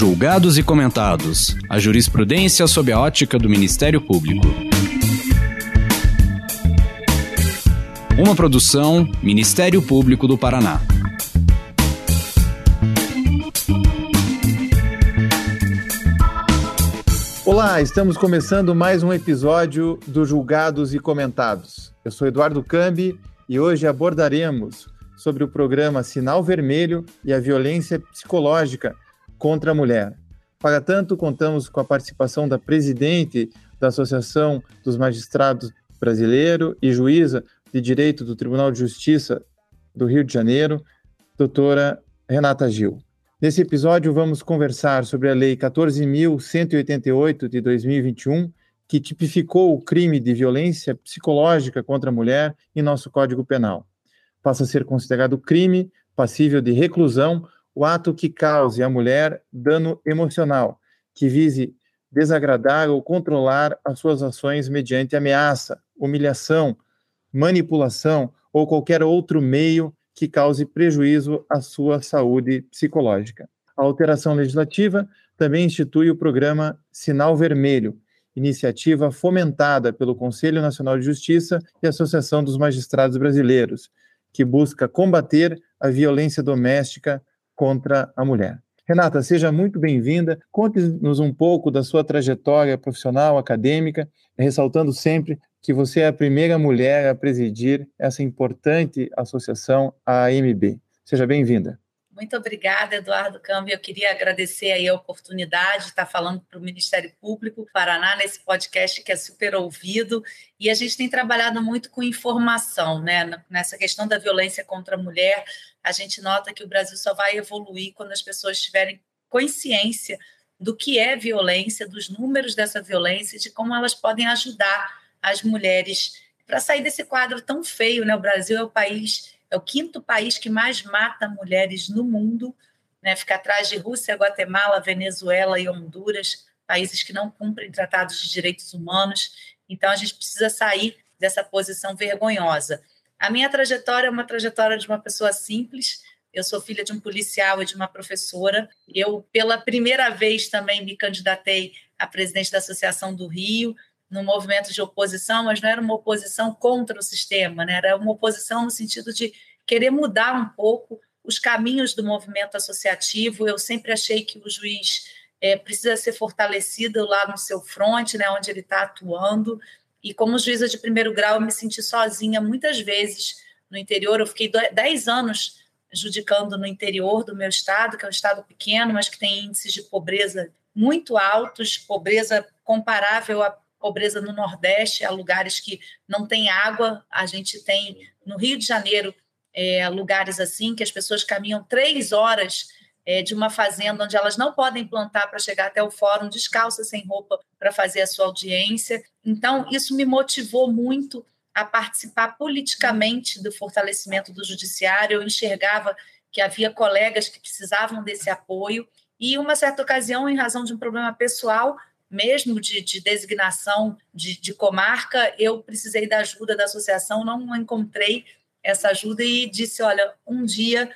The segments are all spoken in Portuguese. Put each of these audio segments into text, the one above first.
Julgados e comentados. A jurisprudência sob a ótica do Ministério Público. Uma produção Ministério Público do Paraná. Olá, estamos começando mais um episódio do Julgados e Comentados. Eu sou Eduardo Cambi e hoje abordaremos sobre o programa Sinal Vermelho e a violência psicológica contra a mulher. Para tanto, contamos com a participação da presidente da Associação dos Magistrados Brasileiro e juíza de Direito do Tribunal de Justiça do Rio de Janeiro, doutora Renata Gil. Nesse episódio, vamos conversar sobre a Lei 14.188 de 2021, que tipificou o crime de violência psicológica contra a mulher em nosso Código Penal. Passa a ser considerado crime passível de reclusão o ato que cause à mulher dano emocional, que vise desagradar ou controlar as suas ações mediante ameaça, humilhação, manipulação ou qualquer outro meio que cause prejuízo à sua saúde psicológica. A alteração legislativa também institui o programa Sinal Vermelho, iniciativa fomentada pelo Conselho Nacional de Justiça e Associação dos Magistrados Brasileiros, que busca combater a violência doméstica contra a mulher. Renata, seja muito bem-vinda. Conte-nos um pouco da sua trajetória profissional, acadêmica, ressaltando sempre que você é a primeira mulher a presidir essa importante associação, a AMB. Seja bem-vinda. Muito obrigada, Eduardo Câmbio. Eu queria agradecer aí a oportunidade de estar falando para o Ministério Público do Paraná nesse podcast que é super ouvido. E a gente tem trabalhado muito com informação, né? Nessa questão da violência contra a mulher, a gente nota que o Brasil só vai evoluir quando as pessoas tiverem consciência do que é violência, dos números dessa violência e de como elas podem ajudar as mulheres para sair desse quadro tão feio, né? O Brasil é o país é o quinto país que mais mata mulheres no mundo, né? fica atrás de Rússia, Guatemala, Venezuela e Honduras, países que não cumprem tratados de direitos humanos. Então, a gente precisa sair dessa posição vergonhosa. A minha trajetória é uma trajetória de uma pessoa simples. Eu sou filha de um policial e de uma professora. Eu, pela primeira vez, também me candidatei a presidente da Associação do Rio no movimento de oposição, mas não era uma oposição contra o sistema, né? era uma oposição no sentido de querer mudar um pouco os caminhos do movimento associativo. Eu sempre achei que o juiz é, precisa ser fortalecido lá no seu fronte, né, onde ele está atuando. E como juíza de primeiro grau, eu me senti sozinha muitas vezes no interior. Eu fiquei 10 anos judicando no interior do meu estado, que é um estado pequeno, mas que tem índices de pobreza muito altos, pobreza comparável à pobreza no Nordeste, há lugares que não tem água. A gente tem no Rio de Janeiro é, lugares assim que as pessoas caminham três horas é, de uma fazenda onde elas não podem plantar para chegar até o fórum descalça, sem roupa, para fazer a sua audiência. Então, isso me motivou muito a participar politicamente do fortalecimento do judiciário. Eu enxergava que havia colegas que precisavam desse apoio. E, uma certa ocasião, em razão de um problema pessoal, mesmo de, de designação de, de, comarca, eu precisei da ajuda da associação, não encontrei essa ajuda e disse: olha, um dia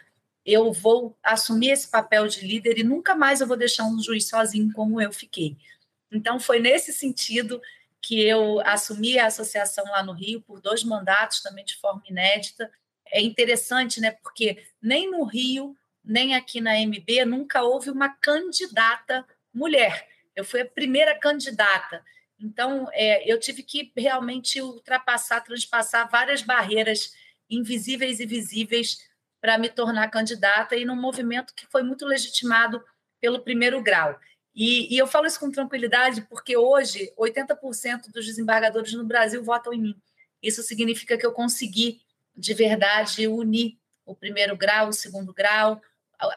eu vou assumir esse papel de líder e nunca mais eu vou deixar um juiz sozinho como eu fiquei. Então, foi nesse sentido que eu assumi a associação lá no Rio por dois mandatos, também de forma inédita. É interessante, né? Porque nem no Rio, nem aqui na MB, nunca houve uma candidata mulher. Eu fui a primeira candidata. Então, é, eu tive que realmente ultrapassar, transpassar várias barreiras invisíveis e visíveis para me tornar candidata e num movimento que foi muito legitimado pelo primeiro grau. E, e eu falo isso com tranquilidade porque hoje 80% dos desembargadores no Brasil votam em mim. Isso significa que eu consegui, de verdade, unir o primeiro grau, o segundo grau,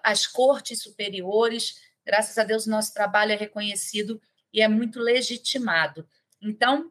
as cortes superiores Graças a Deus, o nosso trabalho é reconhecido e é muito legitimado. Então,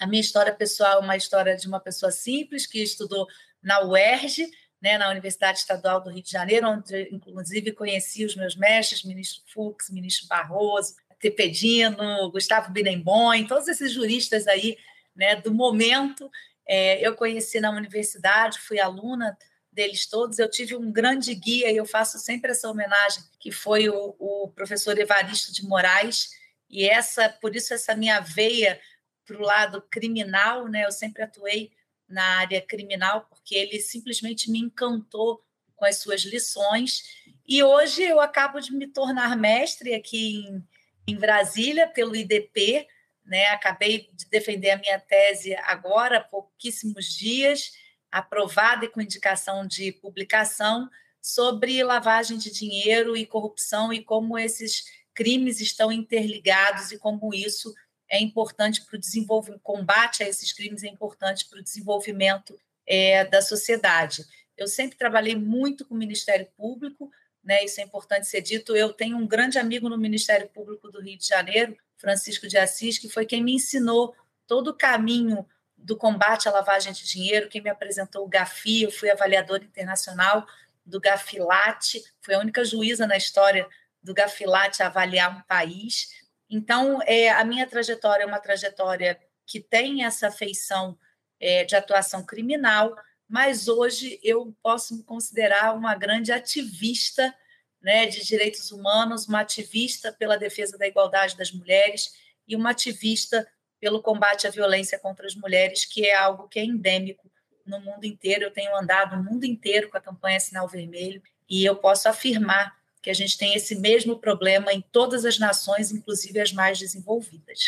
a minha história pessoal é uma história de uma pessoa simples que estudou na UERJ, né, na Universidade Estadual do Rio de Janeiro, onde, inclusive, conheci os meus mestres, ministro Fux, ministro Barroso, Tepedino, Gustavo Binemboim, todos esses juristas aí né, do momento. É, eu conheci na universidade, fui aluna deles todos. Eu tive um grande guia, e eu faço sempre essa homenagem, que foi o, o professor Evaristo de Moraes, e essa, por isso, essa minha veia para o lado criminal, né? Eu sempre atuei na área criminal, porque ele simplesmente me encantou com as suas lições. E hoje eu acabo de me tornar mestre aqui em, em Brasília, pelo IDP, né? Acabei de defender a minha tese agora, há pouquíssimos dias, aprovada e com indicação de publicação, sobre lavagem de dinheiro e corrupção e como esses crimes estão interligados e como isso é importante para o desenvolvimento, combate a esses crimes é importante para o desenvolvimento é, da sociedade. Eu sempre trabalhei muito com o Ministério Público, né, isso é importante ser dito. Eu tenho um grande amigo no Ministério Público do Rio de Janeiro, Francisco de Assis, que foi quem me ensinou todo o caminho do combate à lavagem de dinheiro, quem me apresentou o GAFI, eu fui avaliadora internacional do GAFILAT, fui a única juíza na história do GAFILAT a avaliar um país. Então, é, a minha trajetória é uma trajetória que tem essa feição é, de atuação criminal, mas hoje eu posso me considerar uma grande ativista né, de direitos humanos, uma ativista pela defesa da igualdade das mulheres e uma ativista pelo combate à violência contra as mulheres, que é algo que é endêmico no mundo inteiro. Eu tenho andado o mundo inteiro com a campanha Sinal Vermelho e eu posso afirmar que a gente tem esse mesmo problema em todas as nações, inclusive as mais desenvolvidas.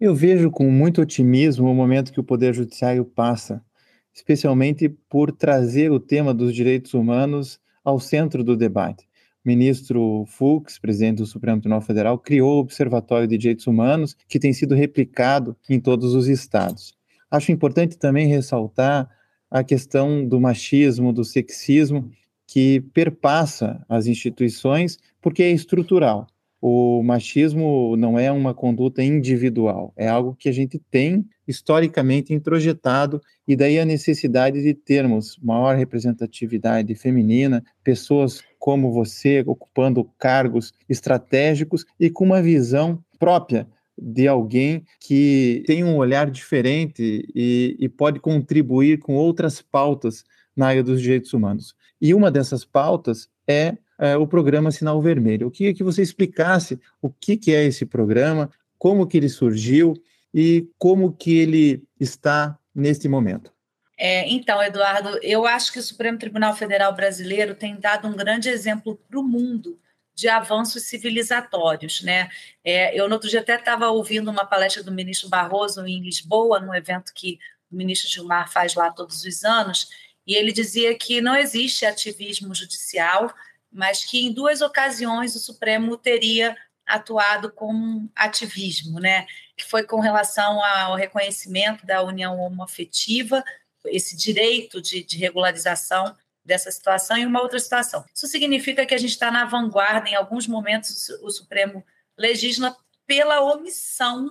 Eu vejo com muito otimismo o momento que o Poder Judiciário passa especialmente por trazer o tema dos direitos humanos ao centro do debate. Ministro Fux, presidente do Supremo Tribunal Federal, criou o Observatório de Direitos Humanos, que tem sido replicado em todos os estados. Acho importante também ressaltar a questão do machismo, do sexismo, que perpassa as instituições, porque é estrutural o machismo não é uma conduta individual, é algo que a gente tem historicamente introjetado, e daí a necessidade de termos maior representatividade feminina, pessoas como você ocupando cargos estratégicos e com uma visão própria de alguém que tem um olhar diferente e, e pode contribuir com outras pautas na área dos direitos humanos. E uma dessas pautas é é, o programa Sinal Vermelho. Eu queria que você explicasse o que, que é esse programa, como que ele surgiu e como que ele está neste momento. É, então, Eduardo, eu acho que o Supremo Tribunal Federal Brasileiro tem dado um grande exemplo para o mundo de avanços civilizatórios. Né? É, eu, no outro dia, até estava ouvindo uma palestra do ministro Barroso em Lisboa, num evento que o ministro Gilmar faz lá todos os anos, e ele dizia que não existe ativismo judicial, mas que em duas ocasiões o Supremo teria atuado com ativismo, né? Que foi com relação ao reconhecimento da união homoafetiva, esse direito de, de regularização dessa situação e uma outra situação. Isso significa que a gente está na vanguarda, em alguns momentos o Supremo legisla pela omissão,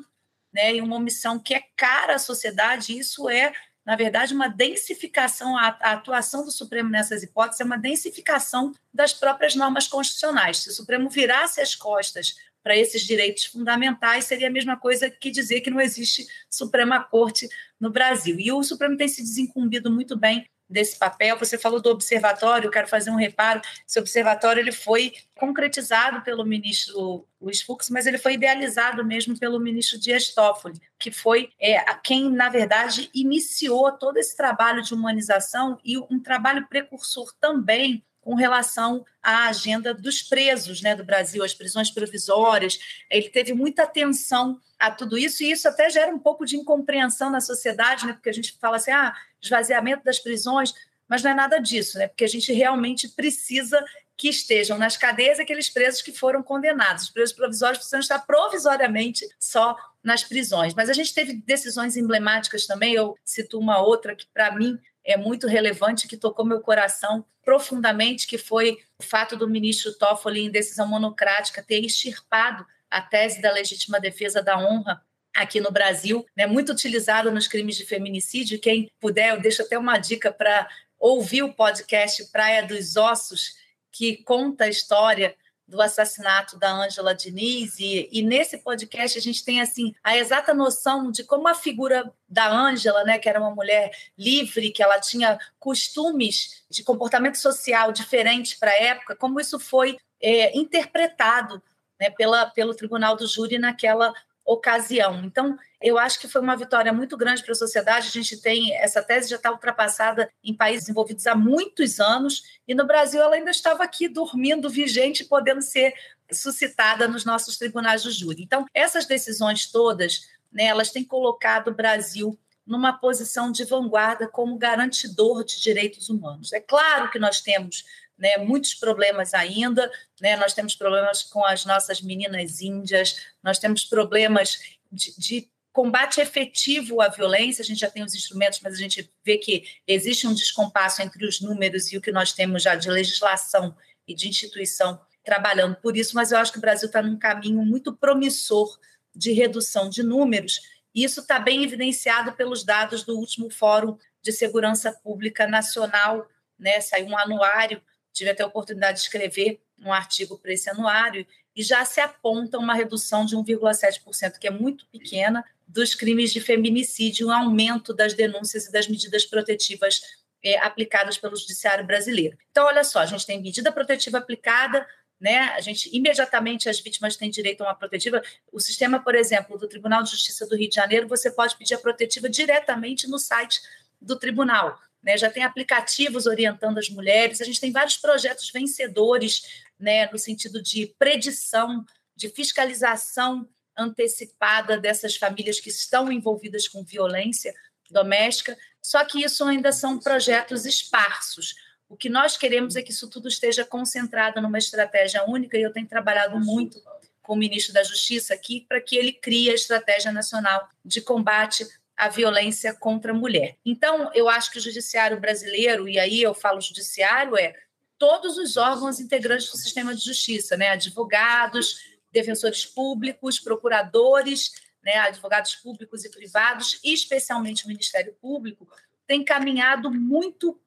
né? E uma omissão que é cara à sociedade, isso é na verdade, uma densificação, a, atuação do Supremo nessas hipóteses é uma densificação das próprias normas constitucionais. Se o Supremo virasse as costas para esses direitos fundamentais, seria a mesma coisa que dizer que não existe Suprema Corte no Brasil. E o Supremo tem se desincumbido muito bem desse papel. Você falou do observatório, eu quero fazer um reparo. Esse observatório ele foi concretizado pelo ministro Luiz Fux, mas ele foi idealizado mesmo pelo ministro Dias Toffoli, que foi é, quem, na verdade, iniciou todo esse trabalho de humanização e um trabalho precursor também com relação à agenda dos presos né, do Brasil, as prisões provisórias. Ele teve muita atenção a tudo isso, e isso até gera um pouco de incompreensão na sociedade, né, porque a gente fala assim, ah, esvaziamento das prisões, mas não é nada disso, né, porque a gente realmente precisa que estejam nas cadeias aqueles presos que foram condenados. Os presos provisórios precisam estar provisoriamente só nas prisões. Mas a gente teve decisões emblemáticas também, eu cito uma outra que, para mim, é muito relevante, que tocou meu coração profundamente, que foi o fato do ministro Toffoli, em decisão monocrática, ter extirpado a tese da legítima defesa da honra aqui no Brasil, né, muito utilizado nos crimes de feminicídio. Quem puder, eu deixo até uma dica para ouvir o podcast Praia dos Ossos, que conta a história do assassinato da Ângela Diniz e, e, nesse podcast a gente tem assim a exata noção de como a figura da Ângela, né, que era uma mulher livre, que ela tinha costumes de comportamento social diferente para a época, como isso foi é, interpretado né, pela, pelo Tribunal do Júri naquela ocasião. Então, eu acho que foi uma vitória muito grande para a sociedade. A gente tem essa tese já está ultrapassada em países desenvolvidos há muitos anos e no Brasil ela ainda estava aqui dormindo, vigente, podendo ser suscitada nos nossos tribunais do júri. Então, essas decisões todas, né, elas têm colocado o Brasil numa posição de vanguarda como garantidor de direitos humanos. É claro que nós temos né, muitos problemas ainda, né, nós temos problemas com as nossas meninas índias, nós temos problemas de, de combate efetivo à violência, a gente já tem os instrumentos, mas a gente vê que existe um descompasso entre os números e o que nós temos já de legislação e de instituição trabalhando por isso, mas eu acho que o Brasil está num caminho muito promissor de redução de números, e isso está bem evidenciado pelos dados do último Fórum de Segurança Pública Nacional, né? saiu um anuário tive até a oportunidade de escrever um artigo para esse anuário, e já se aponta uma redução de 1,7%, que é muito pequena, dos crimes de feminicídio, um aumento das denúncias e das medidas protetivas é, aplicadas pelo Judiciário brasileiro. Então, olha só, a gente tem medida protetiva aplicada, né? A gente imediatamente as vítimas têm direito a uma protetiva. O sistema, por exemplo, do Tribunal de Justiça do Rio de Janeiro, você pode pedir a protetiva diretamente no site do tribunal né, já tem aplicativos orientando as mulheres, a gente tem vários projetos vencedores né, no sentido de predição, de fiscalização antecipada dessas famílias que estão envolvidas com violência doméstica, só que isso ainda são projetos esparsos. O que nós queremos é que isso tudo esteja concentrado numa estratégia única, e eu tenho trabalhado muito com o ministro da Justiça aqui para que ele crie a estratégia nacional de combate a violência contra a mulher. Então, eu acho que o judiciário brasileiro, e aí eu falo judiciário, é todos os órgãos integrantes do sistema de justiça, né? advogados, defensores públicos, procuradores, né? advogados públicos e privados, e especialmente o Ministério Público, tem caminhado muito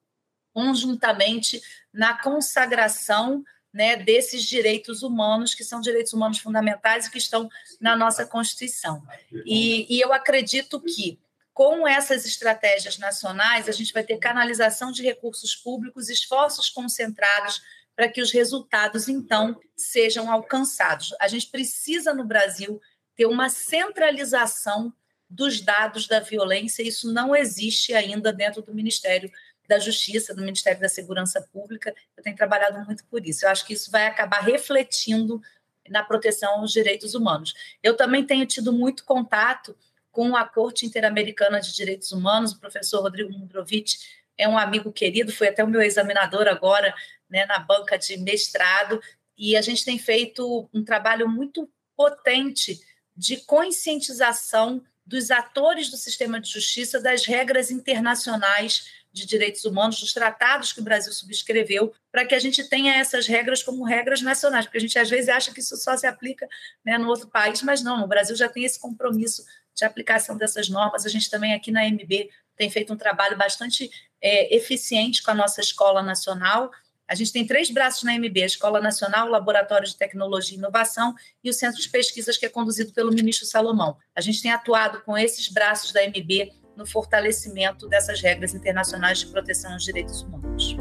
conjuntamente na consagração né, desses direitos humanos, que são direitos humanos fundamentais e que estão na nossa Constituição. E, e eu acredito que, com essas estratégias nacionais, a gente vai ter canalização de recursos públicos, esforços concentrados para que os resultados, então, sejam alcançados. A gente precisa, no Brasil, ter uma centralização dos dados da violência, isso não existe ainda dentro do Ministério da Justiça, do Ministério da Segurança Pública. Eu tenho trabalhado muito por isso. Eu acho que isso vai acabar refletindo na proteção aos direitos humanos. Eu também tenho tido muito contato com a Corte Interamericana de Direitos Humanos, o professor Rodrigo Mundrovich é um amigo querido, foi até o meu examinador agora né, na banca de mestrado, e a gente tem feito um trabalho muito potente de conscientização dos atores do sistema de justiça das regras internacionais de direitos humanos, dos tratados que o Brasil subscreveu, para que a gente tenha essas regras como regras nacionais, porque a gente às vezes acha que isso só se aplica né, no outro país, mas não, o Brasil já tem esse compromisso de aplicação dessas normas. A gente também aqui na MB tem feito um trabalho bastante é, eficiente com a nossa escola nacional. A gente tem três braços na MB: a Escola Nacional, o Laboratório de Tecnologia e Inovação e o Centro de Pesquisas, que é conduzido pelo ministro Salomão. A gente tem atuado com esses braços da MB no fortalecimento dessas regras internacionais de proteção aos direitos humanos.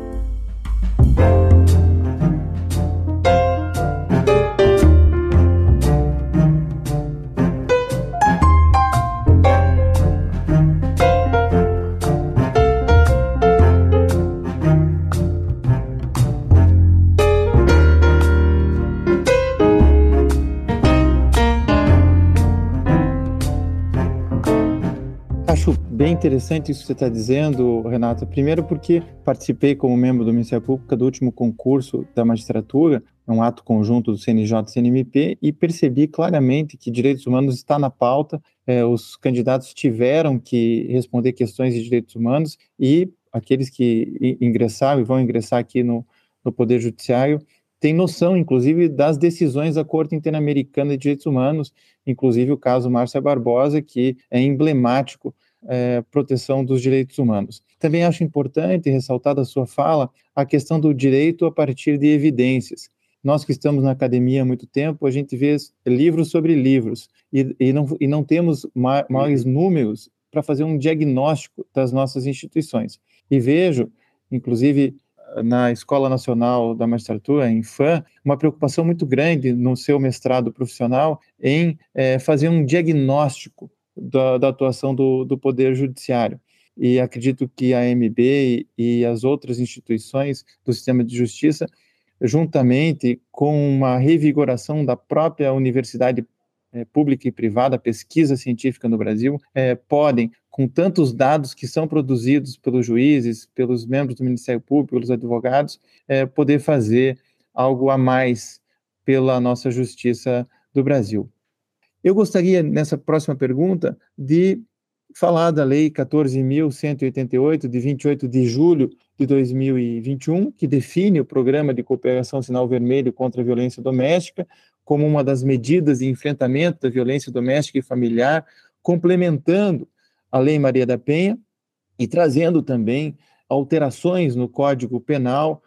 Bem interessante isso que você está dizendo, Renata. Primeiro, porque participei como membro do Ministério Público do último concurso da magistratura, um ato conjunto do CNJ e CNMP, e percebi claramente que direitos humanos está na pauta. É, os candidatos tiveram que responder questões de direitos humanos e aqueles que ingressaram e vão ingressar aqui no, no Poder Judiciário têm noção, inclusive, das decisões da Corte Interamericana de Direitos Humanos, inclusive o caso Márcia Barbosa, que é emblemático é, proteção dos direitos humanos. Também acho importante ressaltar da sua fala a questão do direito a partir de evidências. nós que estamos na academia há muito tempo, a gente vê livros sobre livros e, e, não, e não temos maiores números para fazer um diagnóstico das nossas instituições. E vejo, inclusive, na Escola Nacional da Magistratura, em FAM, uma preocupação muito grande no seu mestrado profissional em é, fazer um diagnóstico da, da atuação do, do, Poder Judiciário. E acredito que a AMB e, e as outras instituições do sistema de justiça, juntamente com uma revigoração da própria universidade é, pública e privada, pesquisa científica no Brasil, é, podem, com tantos dados que são produzidos pelos juízes, pelos membros do Ministério Público, pelos advogados, é, poder fazer algo a mais pela nossa justiça do Brasil. Eu gostaria, nessa próxima pergunta, de falar da Lei 14.188, de 28 de julho de 2021, que define o Programa de Cooperação Sinal Vermelho contra a Violência Doméstica, como uma das medidas de enfrentamento da violência doméstica e familiar, complementando a Lei Maria da Penha e trazendo também alterações no Código Penal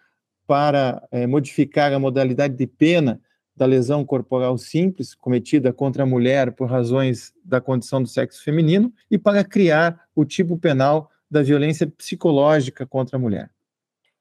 para é, modificar a modalidade de pena da lesão corporal simples cometida contra a mulher por razões da condição do sexo feminino e para criar o tipo penal da violência psicológica contra a mulher.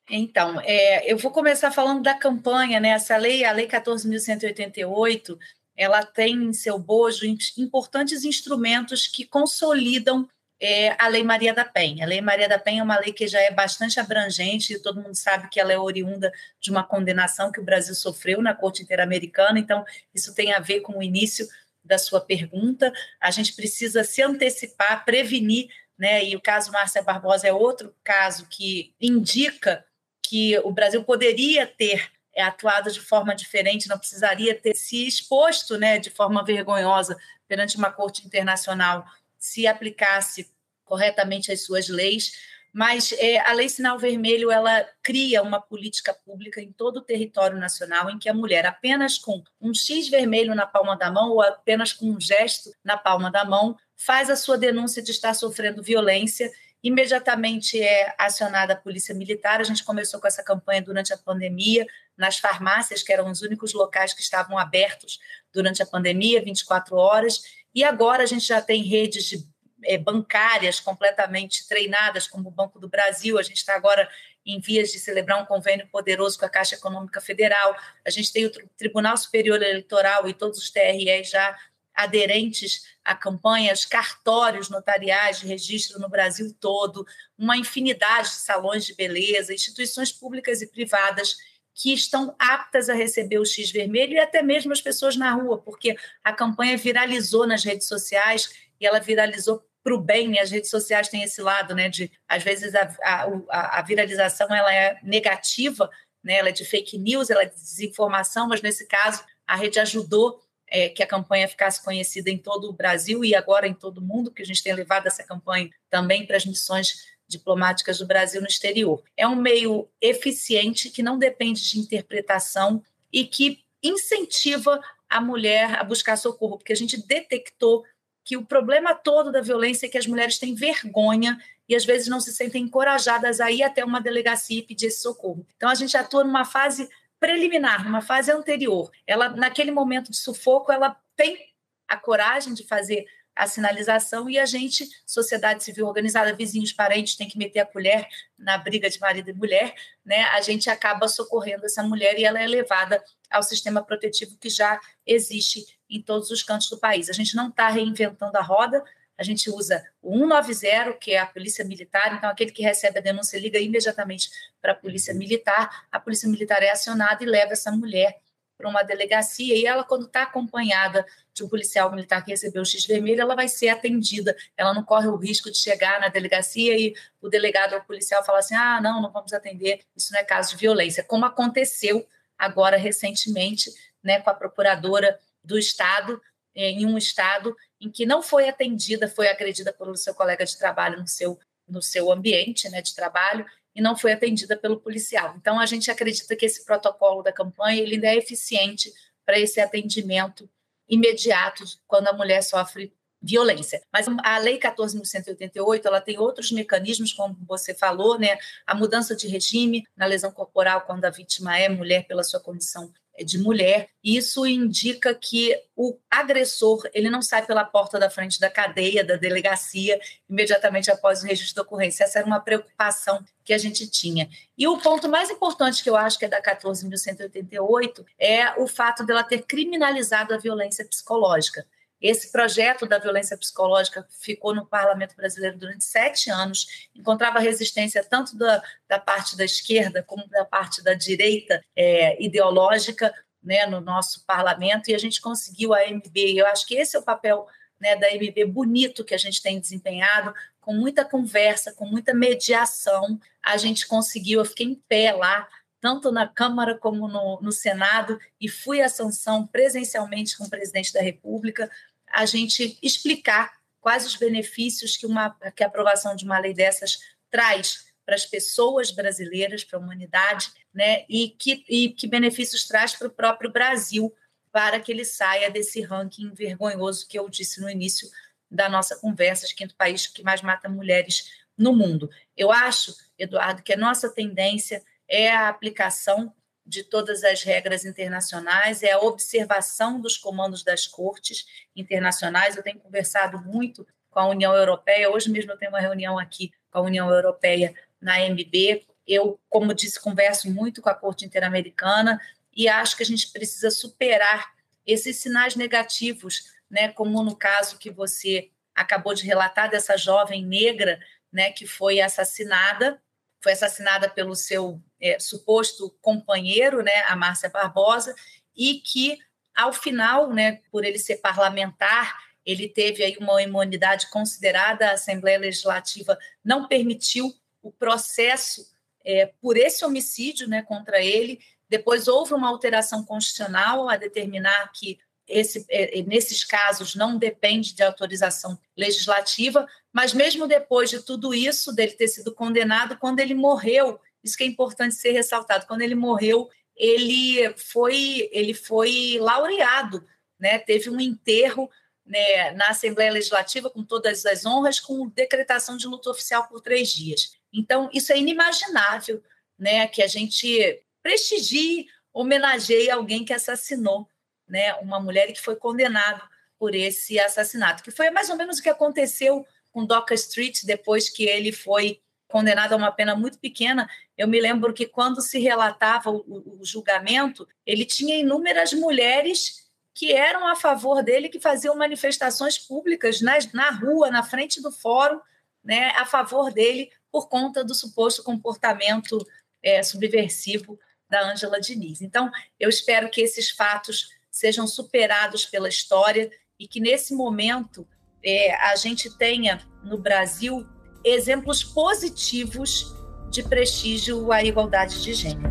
Então, é, eu vou começar falando da campanha, né? Essa lei, a Lei 14.188, ela tem em seu bojo importantes instrumentos que consolidam é, a Lei Maria da Penha. A Lei Maria da Penha é uma lei que já é bastante abrangente, e todo mundo sabe que ela é oriunda de uma condenação que o Brasil sofreu na Corte Interamericana, então isso tem a ver com o início da sua pergunta. A gente precisa se antecipar, prevenir, né? E o caso Márcia Barbosa é outro caso que indica que o Brasil poderia ter é, atuado de forma diferente, não precisaria ter se exposto né, de forma vergonhosa perante uma corte internacional se aplicasse corretamente as suas leis. Mas é, a Lei Sinal Vermelho ela cria uma política pública em todo o território nacional em que a mulher, apenas com um X vermelho na palma da mão ou apenas com um gesto na palma da mão, faz a sua denúncia de estar sofrendo violência imediatamente é acionada a polícia militar. A gente começou com essa campanha durante a pandemia, nas farmácias, que eram os únicos locais que estavam abertos durante a pandemia, 24 horas, e agora a gente já tem redes de, é, bancárias completamente treinadas, como o Banco do Brasil. A gente está agora em vias de celebrar um convênio poderoso com a Caixa Econômica Federal. A gente tem o Tribunal Superior Eleitoral e todos os TREs já aderentes à campanha, os cartórios notariais de registro no Brasil todo, uma infinidade de salões de beleza, instituições públicas e privadas que estão aptas a receber o X vermelho e até mesmo as pessoas na rua, porque a campanha viralizou nas redes sociais e ela viralizou para o bem, as redes sociais têm esse lado, né, de às vezes a, a, a viralização ela é negativa, né, ela é de fake news, ela é de desinformação, mas nesse caso a rede ajudou é, que a campanha ficasse conhecida em todo o Brasil e agora em todo o mundo, que a gente tem levado essa campanha também para as missões diplomáticas do Brasil no exterior. É um meio eficiente que não depende de interpretação e que incentiva a mulher a buscar socorro, porque a gente detectou que o problema todo da violência é que as mulheres têm vergonha e às vezes não se sentem encorajadas a ir até uma delegacia e pedir esse socorro. Então a gente atua numa fase preliminar, numa fase anterior. Ela, naquele momento de sufoco, ela tem a coragem de fazer a sinalização e a gente, sociedade civil organizada, vizinhos, parentes, tem que meter a colher na briga de marido e mulher, né? A gente acaba socorrendo essa mulher e ela é levada ao sistema protetivo que já existe em todos os cantos do país. A gente não está reinventando a roda, a gente usa o 190, que é a polícia militar, então aquele que recebe a denúncia liga imediatamente para a polícia militar, a polícia militar é acionada e leva essa mulher para uma delegacia, e ela, quando está acompanhada de um policial militar que recebeu o X vermelho, ela vai ser atendida, ela não corre o risco de chegar na delegacia e o delegado ou o policial falar assim, ah, não, não vamos atender, isso não é caso de violência, como aconteceu agora recentemente, né, com a procuradora do Estado, em um estado em que não foi atendida, foi agredida pelo seu colega de trabalho no seu, no seu ambiente né, de trabalho e não foi atendida pelo policial. Então, a gente acredita que esse protocolo da campanha ele ainda é eficiente para esse atendimento imediato quando a mulher sofre violência. Mas a Lei 14.188 ela tem outros mecanismos, como você falou, né? A mudança de regime na lesão corporal quando a vítima é mulher pela sua condição de mulher. Isso indica que o agressor ele não sai pela porta da frente da cadeia, da delegacia, imediatamente após o registro da ocorrência. Essa era uma preocupação que a gente tinha. E o ponto mais importante que eu acho que é da 14.188 é o fato dela ter criminalizado a violência psicológica. Esse projeto da violência psicológica ficou no parlamento brasileiro durante sete anos, encontrava resistência tanto da, da parte da esquerda como da parte da direita é, ideológica né, no nosso parlamento, e a gente conseguiu a MB. Eu acho que esse é o papel né, da MB bonito que a gente tem desempenhado, com muita conversa, com muita mediação, a gente conseguiu, eu fiquei em pé lá, tanto na Câmara como no, no Senado, e fui à sanção presencialmente com o presidente da República a gente explicar quais os benefícios que, uma, que a aprovação de uma lei dessas traz para as pessoas brasileiras, para a humanidade, né? e, que, e que benefícios traz para o próprio Brasil, para que ele saia desse ranking vergonhoso que eu disse no início da nossa conversa, de quinto país que mais mata mulheres no mundo. Eu acho, Eduardo, que a nossa tendência é a aplicação de todas as regras internacionais, é a observação dos comandos das cortes internacionais. Eu tenho conversado muito com a União Europeia, hoje mesmo eu tenho uma reunião aqui com a União Europeia na MB. Eu, como disse, converso muito com a Corte Interamericana e acho que a gente precisa superar esses sinais negativos, né, como no caso que você acabou de relatar dessa jovem negra, né, que foi assassinada foi assassinada pelo seu é, suposto companheiro, né, a Márcia Barbosa, e que, ao final, né, por ele ser parlamentar, ele teve aí uma imunidade considerada, a Assembleia Legislativa não permitiu o processo é, por esse homicídio né, contra ele. Depois houve uma alteração constitucional a determinar que esse, é, nesses casos não depende de autorização legislativa, mas mesmo depois de tudo isso, dele ter sido condenado, quando ele morreu, isso que é importante ser ressaltado, quando ele morreu, ele foi, ele foi laureado, né? teve um enterro né, na Assembleia Legislativa com todas as honras, com decretação de luta oficial por três dias. Então, isso é inimaginável, né, que a gente prestigie, homenageie alguém que assassinou né, uma mulher que foi condenada por esse assassinato, que foi mais ou menos o que aconteceu com Doca Street depois que ele foi condenado a uma pena muito pequena. Eu me lembro que quando se relatava o, o julgamento, ele tinha inúmeras mulheres que eram a favor dele, que faziam manifestações públicas na, na rua, na frente do fórum, né, a favor dele, por conta do suposto comportamento é, subversivo da Ângela Diniz. Então, eu espero que esses fatos sejam superados pela história e que nesse momento é, a gente tenha no Brasil exemplos positivos de prestígio à igualdade de gênero.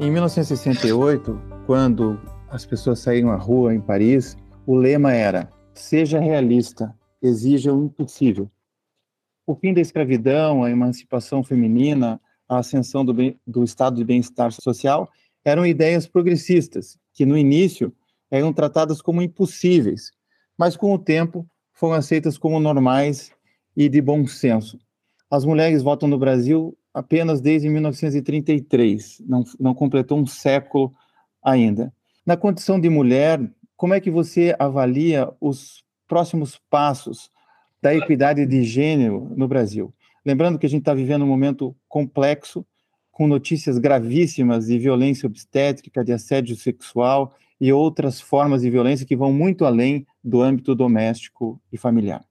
Em 1968, quando as pessoas saíram à rua em Paris, o lema era: seja realista, exija o impossível. O fim da escravidão, a emancipação feminina, a ascensão do, bem, do estado de bem-estar social eram ideias progressistas, que no início eram tratadas como impossíveis, mas com o tempo foram aceitas como normais e de bom senso. As mulheres votam no Brasil apenas desde 1933, não, não completou um século ainda. Na condição de mulher, como é que você avalia os próximos passos da equidade de gênero no Brasil? Lembrando que a gente está vivendo um momento complexo, com notícias gravíssimas de violência obstétrica, de assédio sexual e outras formas de violência que vão muito além do âmbito doméstico e familiar.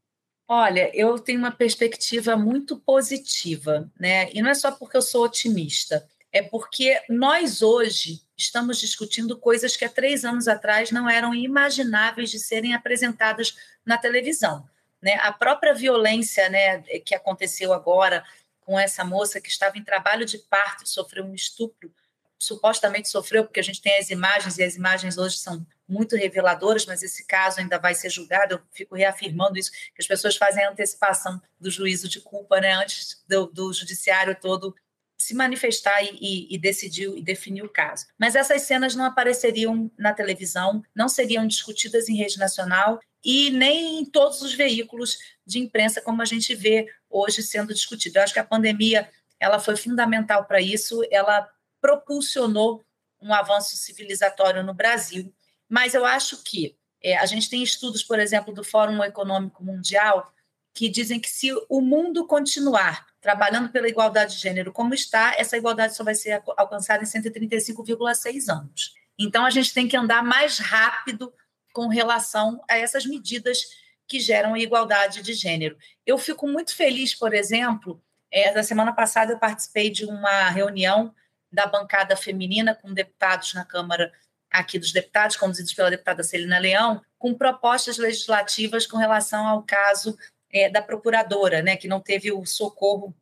Olha, eu tenho uma perspectiva muito positiva, né? E não é só porque eu sou otimista, é porque nós hoje estamos discutindo coisas que há três anos atrás não eram imagináveis de serem apresentadas na televisão. Né? A própria violência né, que aconteceu agora com essa moça que estava em trabalho de parto e sofreu um estupro supostamente sofreu, porque a gente tem as imagens e as imagens hoje são muito reveladoras, mas esse caso ainda vai ser julgado. Eu fico reafirmando isso, que as pessoas fazem a antecipação do juízo de culpa, né, antes do, do judiciário todo se manifestar e, e, e decidir e definir o caso. Mas essas cenas não apareceriam na televisão, não seriam discutidas em rede nacional e nem em todos os veículos de imprensa como a gente vê hoje sendo discutido. Eu acho que a pandemia ela foi fundamental para isso, ela propulsionou um avanço civilizatório no Brasil, mas eu acho que é, a gente tem estudos, por exemplo, do Fórum Econômico Mundial, que dizem que se o mundo continuar trabalhando pela igualdade de gênero como está, essa igualdade só vai ser alcançada em 135,6 anos. Então, a gente tem que andar mais rápido com relação a essas medidas que geram igualdade de gênero. Eu fico muito feliz, por exemplo, é, na semana passada eu participei de uma reunião da bancada feminina com deputados na Câmara aqui dos deputados, conduzidos pela deputada Celina Leão, com propostas legislativas com relação ao caso é, da procuradora, né, que não teve o socorro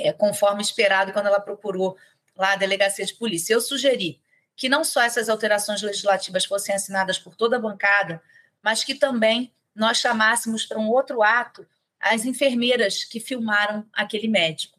é, conforme esperado quando ela procurou lá a delegacia de polícia. Eu sugeri que não só essas alterações legislativas fossem assinadas por toda a bancada, mas que também nós chamássemos para um outro ato as enfermeiras que filmaram aquele médico.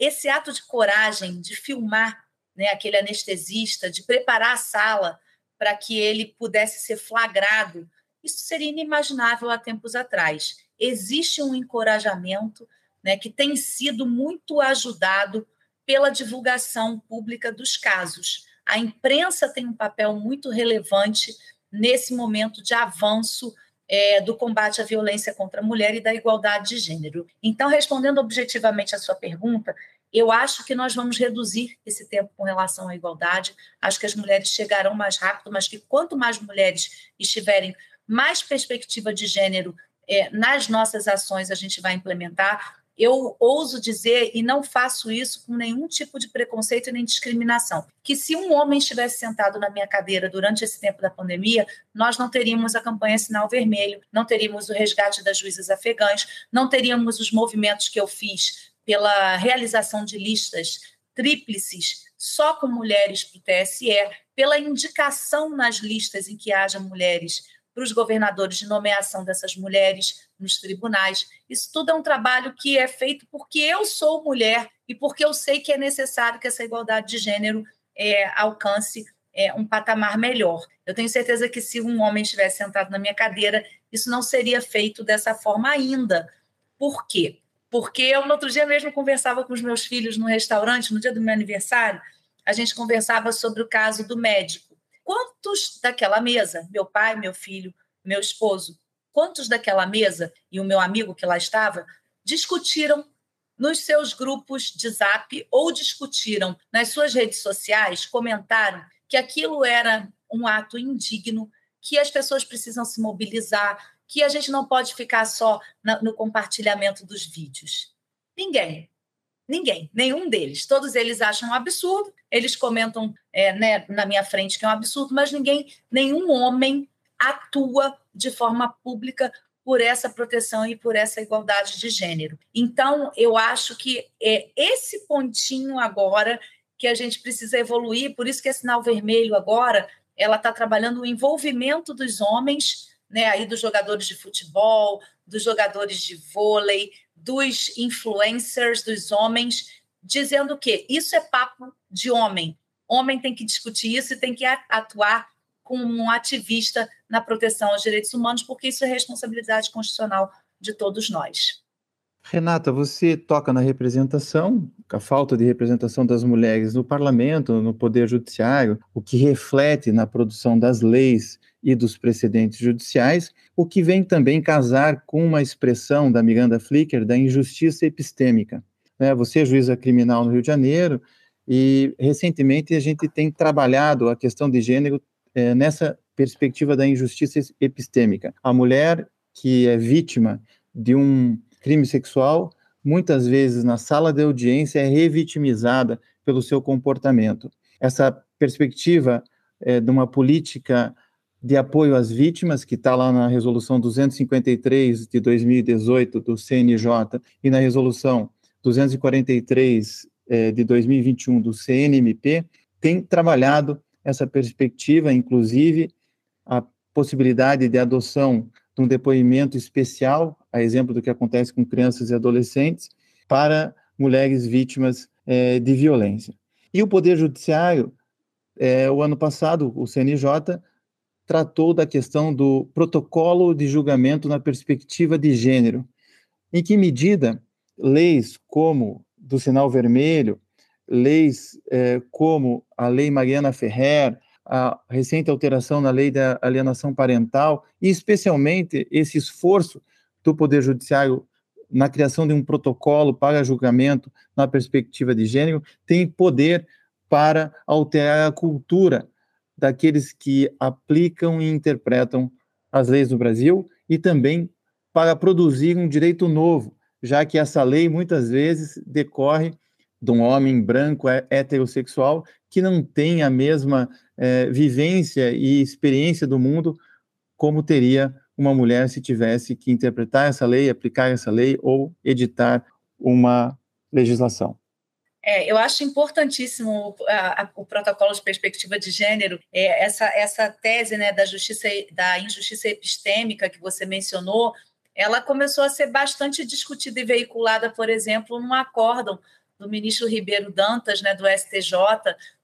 Esse ato de coragem de filmar né, aquele anestesista, de preparar a sala para que ele pudesse ser flagrado, isso seria inimaginável há tempos atrás. Existe um encorajamento né, que tem sido muito ajudado pela divulgação pública dos casos. A imprensa tem um papel muito relevante nesse momento de avanço é, do combate à violência contra a mulher e da igualdade de gênero. Então, respondendo objetivamente à sua pergunta, eu acho que nós vamos reduzir esse tempo com relação à igualdade. Acho que as mulheres chegarão mais rápido, mas que quanto mais mulheres estiverem, mais perspectiva de gênero é, nas nossas ações a gente vai implementar eu ouso dizer, e não faço isso com nenhum tipo de preconceito nem discriminação, que se um homem estivesse sentado na minha cadeira durante esse tempo da pandemia, nós não teríamos a campanha Sinal Vermelho, não teríamos o resgate das juízas afegãs, não teríamos os movimentos que eu fiz pela realização de listas tríplices só com mulheres para o TSE, pela indicação nas listas em que haja mulheres para os governadores de nomeação dessas mulheres nos tribunais. Isso tudo é um trabalho que é feito porque eu sou mulher e porque eu sei que é necessário que essa igualdade de gênero é, alcance é, um patamar melhor. Eu tenho certeza que se um homem estivesse sentado na minha cadeira, isso não seria feito dessa forma ainda. Por quê? Porque eu, no outro dia mesmo, conversava com os meus filhos no restaurante, no dia do meu aniversário, a gente conversava sobre o caso do médico quantos daquela mesa, meu pai, meu filho, meu esposo, quantos daquela mesa e o meu amigo que lá estava discutiram nos seus grupos de zap ou discutiram nas suas redes sociais, comentaram que aquilo era um ato indigno, que as pessoas precisam se mobilizar, que a gente não pode ficar só no compartilhamento dos vídeos. Ninguém. Ninguém, nenhum deles. Todos eles acham um absurdo, eles comentam é, né, na minha frente que é um absurdo, mas ninguém, nenhum homem atua de forma pública por essa proteção e por essa igualdade de gênero. Então, eu acho que é esse pontinho agora que a gente precisa evoluir, por isso que a Sinal Vermelho agora, ela está trabalhando o envolvimento dos homens, né, aí dos jogadores de futebol, dos jogadores de vôlei, dos influencers, dos homens, dizendo que isso é papo de homem. Homem tem que discutir isso e tem que atuar como um ativista na proteção aos direitos humanos, porque isso é responsabilidade constitucional de todos nós. Renata, você toca na representação, a falta de representação das mulheres no parlamento, no poder judiciário, o que reflete na produção das leis e dos precedentes judiciais, o que vem também casar com uma expressão da Miranda Flicker da injustiça epistêmica. Né? Você é juíza criminal no Rio de Janeiro e recentemente a gente tem trabalhado a questão de gênero é, nessa perspectiva da injustiça epistêmica. A mulher que é vítima de um crime sexual, muitas vezes na sala de audiência é revitimizada pelo seu comportamento. Essa perspectiva é, de uma política de apoio às vítimas, que está lá na resolução 253 de 2018 do CNJ e na resolução 243 eh, de 2021 do CNMP, tem trabalhado essa perspectiva, inclusive a possibilidade de adoção de um depoimento especial, a exemplo do que acontece com crianças e adolescentes, para mulheres vítimas é, de violência. E o Poder Judiciário, é, o ano passado, o CNJ, tratou da questão do protocolo de julgamento na perspectiva de gênero. Em que medida leis como do sinal vermelho, leis é, como a Lei Mariana Ferrer, a recente alteração na lei da alienação parental, e especialmente esse esforço do Poder Judiciário na criação de um protocolo para julgamento na perspectiva de gênero, tem poder para alterar a cultura daqueles que aplicam e interpretam as leis do Brasil e também para produzir um direito novo, já que essa lei muitas vezes decorre de um homem branco heterossexual que não tem a mesma é, vivência e experiência do mundo como teria uma mulher se tivesse que interpretar essa lei, aplicar essa lei ou editar uma legislação. É, eu acho importantíssimo a, o protocolo de perspectiva de gênero, é, essa, essa tese né, da justiça da injustiça epistêmica que você mencionou, ela começou a ser bastante discutida e veiculada, por exemplo, num acórdão do ministro Ribeiro Dantas, né, do STJ,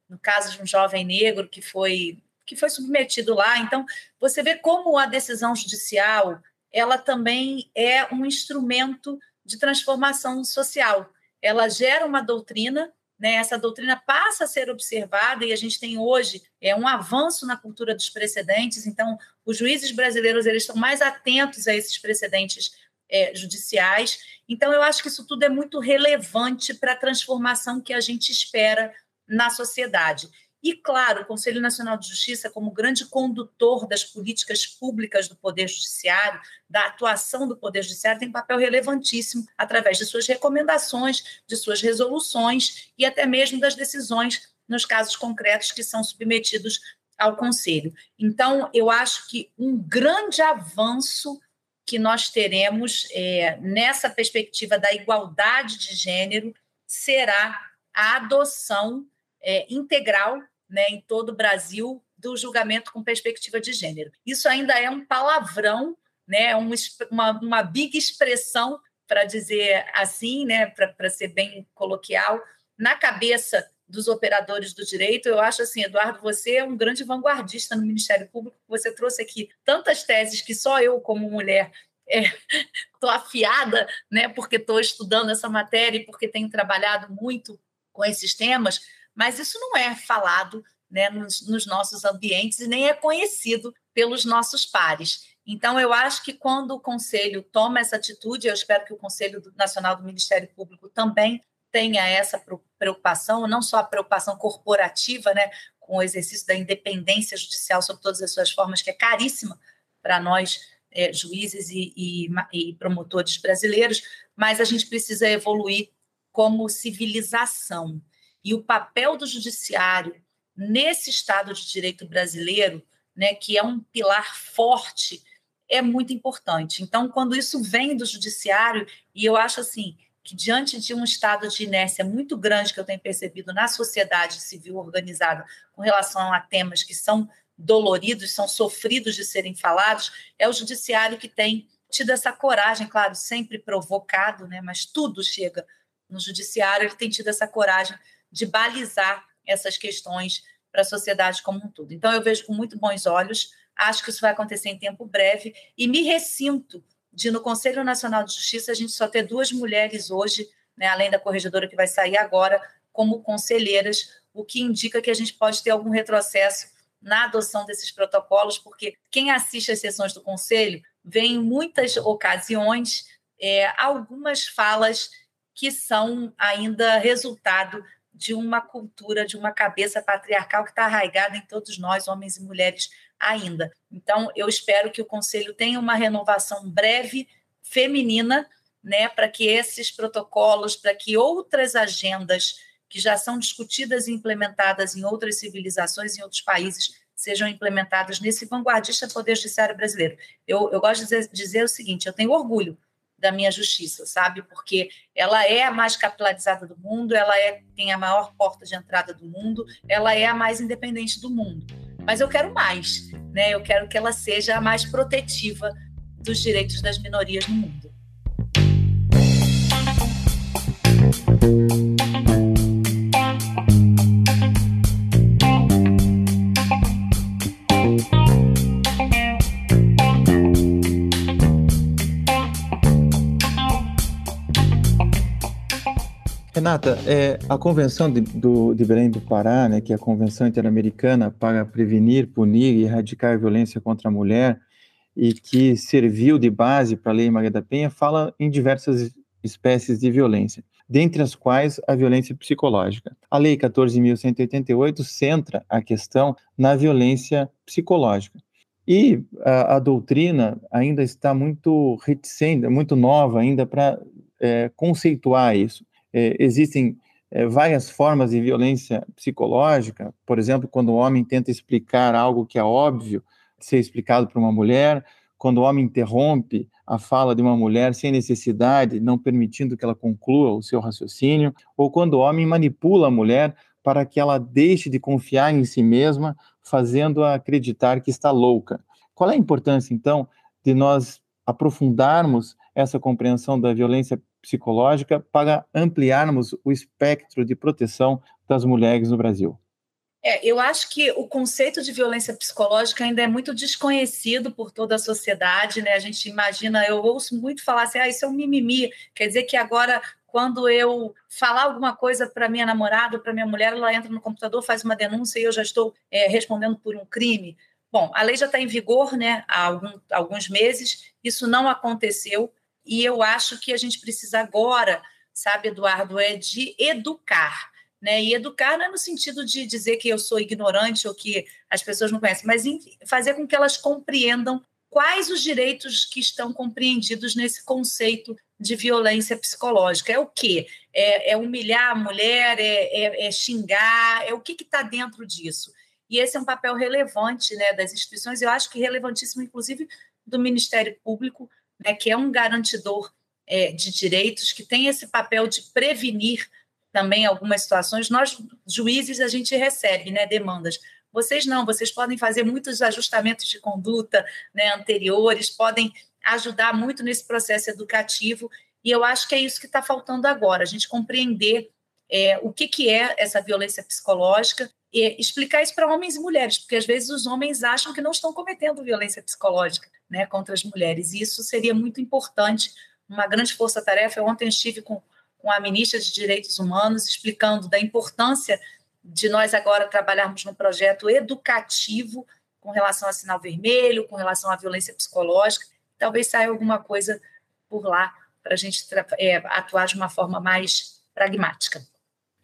no caso de um jovem negro que foi que foi submetido lá. Então, você vê como a decisão judicial ela também é um instrumento de transformação social. Ela gera uma doutrina, né? Essa doutrina passa a ser observada e a gente tem hoje é um avanço na cultura dos precedentes. Então, os juízes brasileiros eles estão mais atentos a esses precedentes é, judiciais. Então, eu acho que isso tudo é muito relevante para a transformação que a gente espera na sociedade. E, claro, o Conselho Nacional de Justiça, como grande condutor das políticas públicas do Poder Judiciário, da atuação do Poder Judiciário, tem um papel relevantíssimo através de suas recomendações, de suas resoluções e até mesmo das decisões nos casos concretos que são submetidos ao Conselho. Então, eu acho que um grande avanço que nós teremos é, nessa perspectiva da igualdade de gênero será a adoção é, integral né, em todo o Brasil do julgamento com perspectiva de gênero. Isso ainda é um palavrão, né, uma, uma big expressão, para dizer assim, né, para ser bem coloquial, na cabeça dos operadores do direito. Eu acho assim, Eduardo, você é um grande vanguardista no Ministério Público. Você trouxe aqui tantas teses que só eu, como mulher, estou é, afiada, né, porque estou estudando essa matéria e porque tenho trabalhado muito com esses temas, mas isso não é falado né, nos, nos nossos ambientes e nem é conhecido pelos nossos pares. Então, eu acho que quando o Conselho toma essa atitude, eu espero que o Conselho Nacional do Ministério Público também tenha essa preocupação, não só a preocupação corporativa, né, com o exercício da independência judicial sob todas as suas formas, que é caríssima para nós, é, juízes e, e, e promotores brasileiros, mas a gente precisa evoluir como civilização. E o papel do judiciário nesse Estado de Direito brasileiro, né, que é um pilar forte, é muito importante. Então, quando isso vem do judiciário, e eu acho assim, que diante de um estado de inércia muito grande que eu tenho percebido na sociedade civil organizada com relação a temas que são doloridos, são sofridos de serem falados, é o judiciário que tem tido essa coragem, claro, sempre provocado, né, mas tudo chega no judiciário, ele tem tido essa coragem de balizar essas questões para a sociedade como um todo. Então, eu vejo com muito bons olhos, acho que isso vai acontecer em tempo breve, e me ressinto de, no Conselho Nacional de Justiça, a gente só ter duas mulheres hoje, né, além da corregedora que vai sair agora, como conselheiras, o que indica que a gente pode ter algum retrocesso na adoção desses protocolos, porque quem assiste às sessões do Conselho vê em muitas ocasiões é, algumas falas que são ainda resultado de uma cultura, de uma cabeça patriarcal que está arraigada em todos nós, homens e mulheres, ainda. Então, eu espero que o Conselho tenha uma renovação breve, feminina, né, para que esses protocolos, para que outras agendas que já são discutidas e implementadas em outras civilizações, em outros países, sejam implementadas nesse vanguardista Poder Judiciário brasileiro. Eu, eu gosto de dizer, dizer o seguinte: eu tenho orgulho da minha justiça, sabe? Porque ela é a mais capilarizada do mundo, ela é, tem a maior porta de entrada do mundo, ela é a mais independente do mundo. Mas eu quero mais, né? Eu quero que ela seja a mais protetiva dos direitos das minorias no mundo. Renata, é, a Convenção de, do, de Belém do Pará, né, que é a Convenção Interamericana para Prevenir, Punir e Erradicar a Violência contra a Mulher, e que serviu de base para a Lei Maria da Penha, fala em diversas espécies de violência, dentre as quais a violência psicológica. A Lei 14.188 centra a questão na violência psicológica. E a, a doutrina ainda está muito reticente, muito nova ainda para é, conceituar isso é, existem é, várias formas de violência psicológica, por exemplo, quando o homem tenta explicar algo que é óbvio ser explicado para uma mulher, quando o homem interrompe a fala de uma mulher sem necessidade, não permitindo que ela conclua o seu raciocínio, ou quando o homem manipula a mulher para que ela deixe de confiar em si mesma, fazendo-a acreditar que está louca. Qual é a importância, então, de nós aprofundarmos essa compreensão da violência psicológica para ampliarmos o espectro de proteção das mulheres no Brasil? É, eu acho que o conceito de violência psicológica ainda é muito desconhecido por toda a sociedade, né? A gente imagina, eu ouço muito falar assim, ah, isso é um mimimi, quer dizer que agora quando eu falar alguma coisa para minha namorada, para minha mulher, ela entra no computador, faz uma denúncia e eu já estou é, respondendo por um crime. Bom, a lei já está em vigor né, há algum, alguns meses, isso não aconteceu. E eu acho que a gente precisa agora, sabe, Eduardo, é de educar. Né? E educar não é no sentido de dizer que eu sou ignorante ou que as pessoas não conhecem, mas fazer com que elas compreendam quais os direitos que estão compreendidos nesse conceito de violência psicológica. É o quê? É, é humilhar a mulher, é, é, é xingar, é o que está dentro disso. E esse é um papel relevante né, das instituições, eu acho que relevantíssimo, inclusive, do Ministério Público, né, que é um garantidor é, de direitos, que tem esse papel de prevenir também algumas situações. Nós, juízes, a gente recebe né, demandas. Vocês não, vocês podem fazer muitos ajustamentos de conduta né, anteriores, podem ajudar muito nesse processo educativo, e eu acho que é isso que está faltando agora, a gente compreender é, o que, que é essa violência psicológica explicar isso para homens e mulheres, porque às vezes os homens acham que não estão cometendo violência psicológica né, contra as mulheres. E isso seria muito importante, uma grande força-tarefa. Ontem estive com, com a ministra de Direitos Humanos explicando da importância de nós agora trabalharmos num projeto educativo com relação a sinal vermelho, com relação à violência psicológica. Talvez saia alguma coisa por lá para a gente é, atuar de uma forma mais pragmática.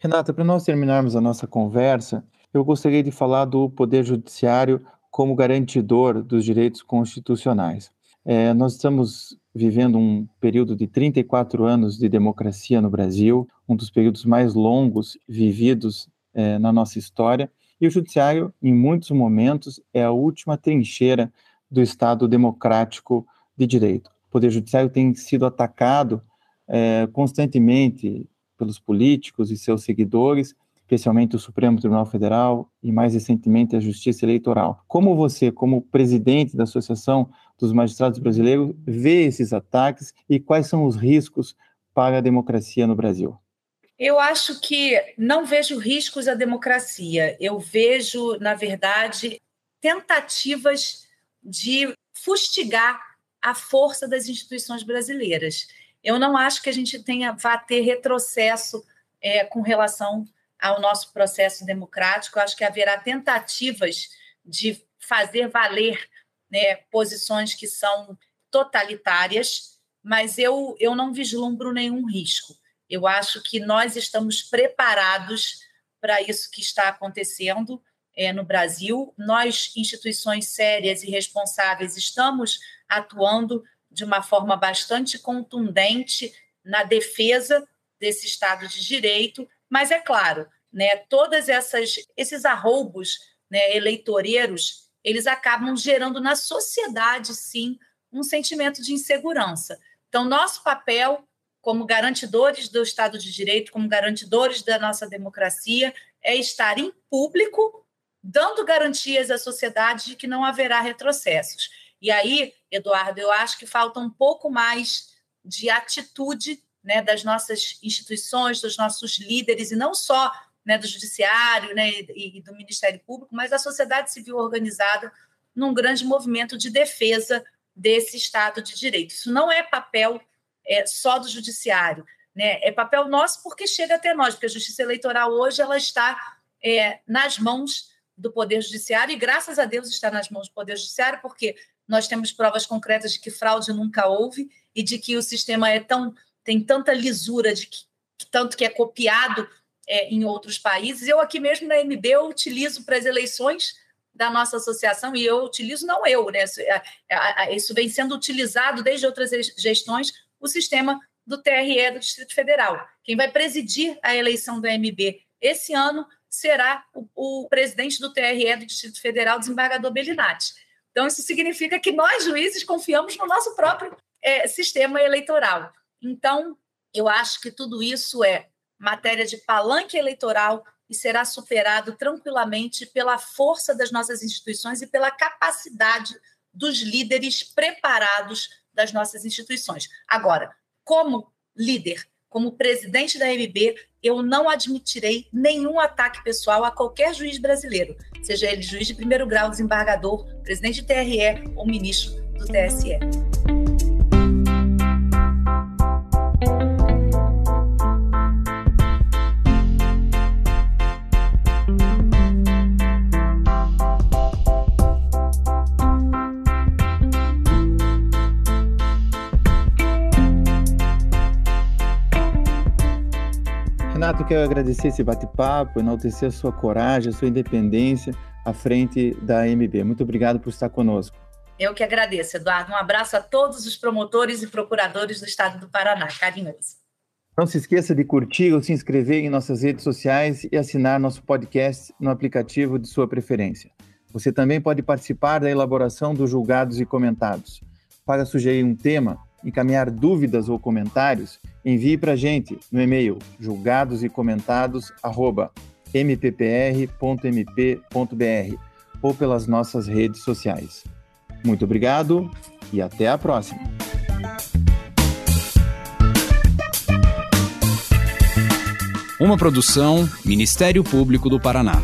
Renata, para nós terminarmos a nossa conversa, eu gostaria de falar do Poder Judiciário como garantidor dos direitos constitucionais. É, nós estamos vivendo um período de 34 anos de democracia no Brasil, um dos períodos mais longos vividos é, na nossa história, e o Judiciário, em muitos momentos, é a última trincheira do Estado democrático de direito. O Poder Judiciário tem sido atacado é, constantemente pelos políticos e seus seguidores, especialmente o Supremo Tribunal Federal e mais recentemente a Justiça Eleitoral. Como você, como presidente da Associação dos Magistrados Brasileiros, vê esses ataques e quais são os riscos para a democracia no Brasil? Eu acho que não vejo riscos à democracia. Eu vejo, na verdade, tentativas de fustigar a força das instituições brasileiras. Eu não acho que a gente tenha vá ter retrocesso é, com relação ao nosso processo democrático. Eu acho que haverá tentativas de fazer valer né, posições que são totalitárias, mas eu, eu não vislumbro nenhum risco. Eu acho que nós estamos preparados para isso que está acontecendo é, no Brasil. Nós, instituições sérias e responsáveis, estamos atuando de uma forma bastante contundente na defesa desse Estado de Direito, mas é claro, né, todas essas esses arroubos né, eleitoreiros, eles acabam gerando na sociedade sim um sentimento de insegurança. Então, nosso papel como garantidores do Estado de Direito, como garantidores da nossa democracia, é estar em público, dando garantias à sociedade de que não haverá retrocessos. E aí, Eduardo, eu acho que falta um pouco mais de atitude né, das nossas instituições, dos nossos líderes, e não só né, do Judiciário né, e, e do Ministério Público, mas da sociedade civil organizada num grande movimento de defesa desse Estado de Direito. Isso não é papel é, só do Judiciário, né? é papel nosso porque chega até nós, porque a Justiça Eleitoral hoje ela está é, nas mãos do Poder Judiciário e, graças a Deus, está nas mãos do Poder Judiciário, porque nós temos provas concretas de que fraude nunca houve e de que o sistema é tão tem tanta lisura de que, tanto que é copiado é, em outros países. Eu aqui mesmo na MB eu utilizo para as eleições da nossa associação, e eu utilizo, não eu, né? Isso vem sendo utilizado desde outras gestões, o sistema do TRE do Distrito Federal. Quem vai presidir a eleição do MB esse ano será o, o presidente do TRE do Distrito Federal, desembargador Bellinati. Então, isso significa que nós, juízes, confiamos no nosso próprio é, sistema eleitoral. Então, eu acho que tudo isso é matéria de palanque eleitoral e será superado tranquilamente pela força das nossas instituições e pela capacidade dos líderes preparados das nossas instituições. Agora, como líder, como presidente da MB, eu não admitirei nenhum ataque pessoal a qualquer juiz brasileiro, seja ele juiz de primeiro grau, desembargador, presidente de TRE ou ministro do TSE. Renato, quero agradecer esse bate-papo, enaltecer a sua coragem, a sua independência à frente da MB. Muito obrigado por estar conosco. Eu que agradeço, Eduardo. Um abraço a todos os promotores e procuradores do Estado do Paraná. Carinhoso. Não se esqueça de curtir ou se inscrever em nossas redes sociais e assinar nosso podcast no aplicativo de sua preferência. Você também pode participar da elaboração dos julgados e comentados. Para sugerir um tema, encaminhar dúvidas ou comentários, envie para a gente no e-mail julgados e ou pelas nossas redes sociais. Muito obrigado e até a próxima. Uma produção Ministério Público do Paraná.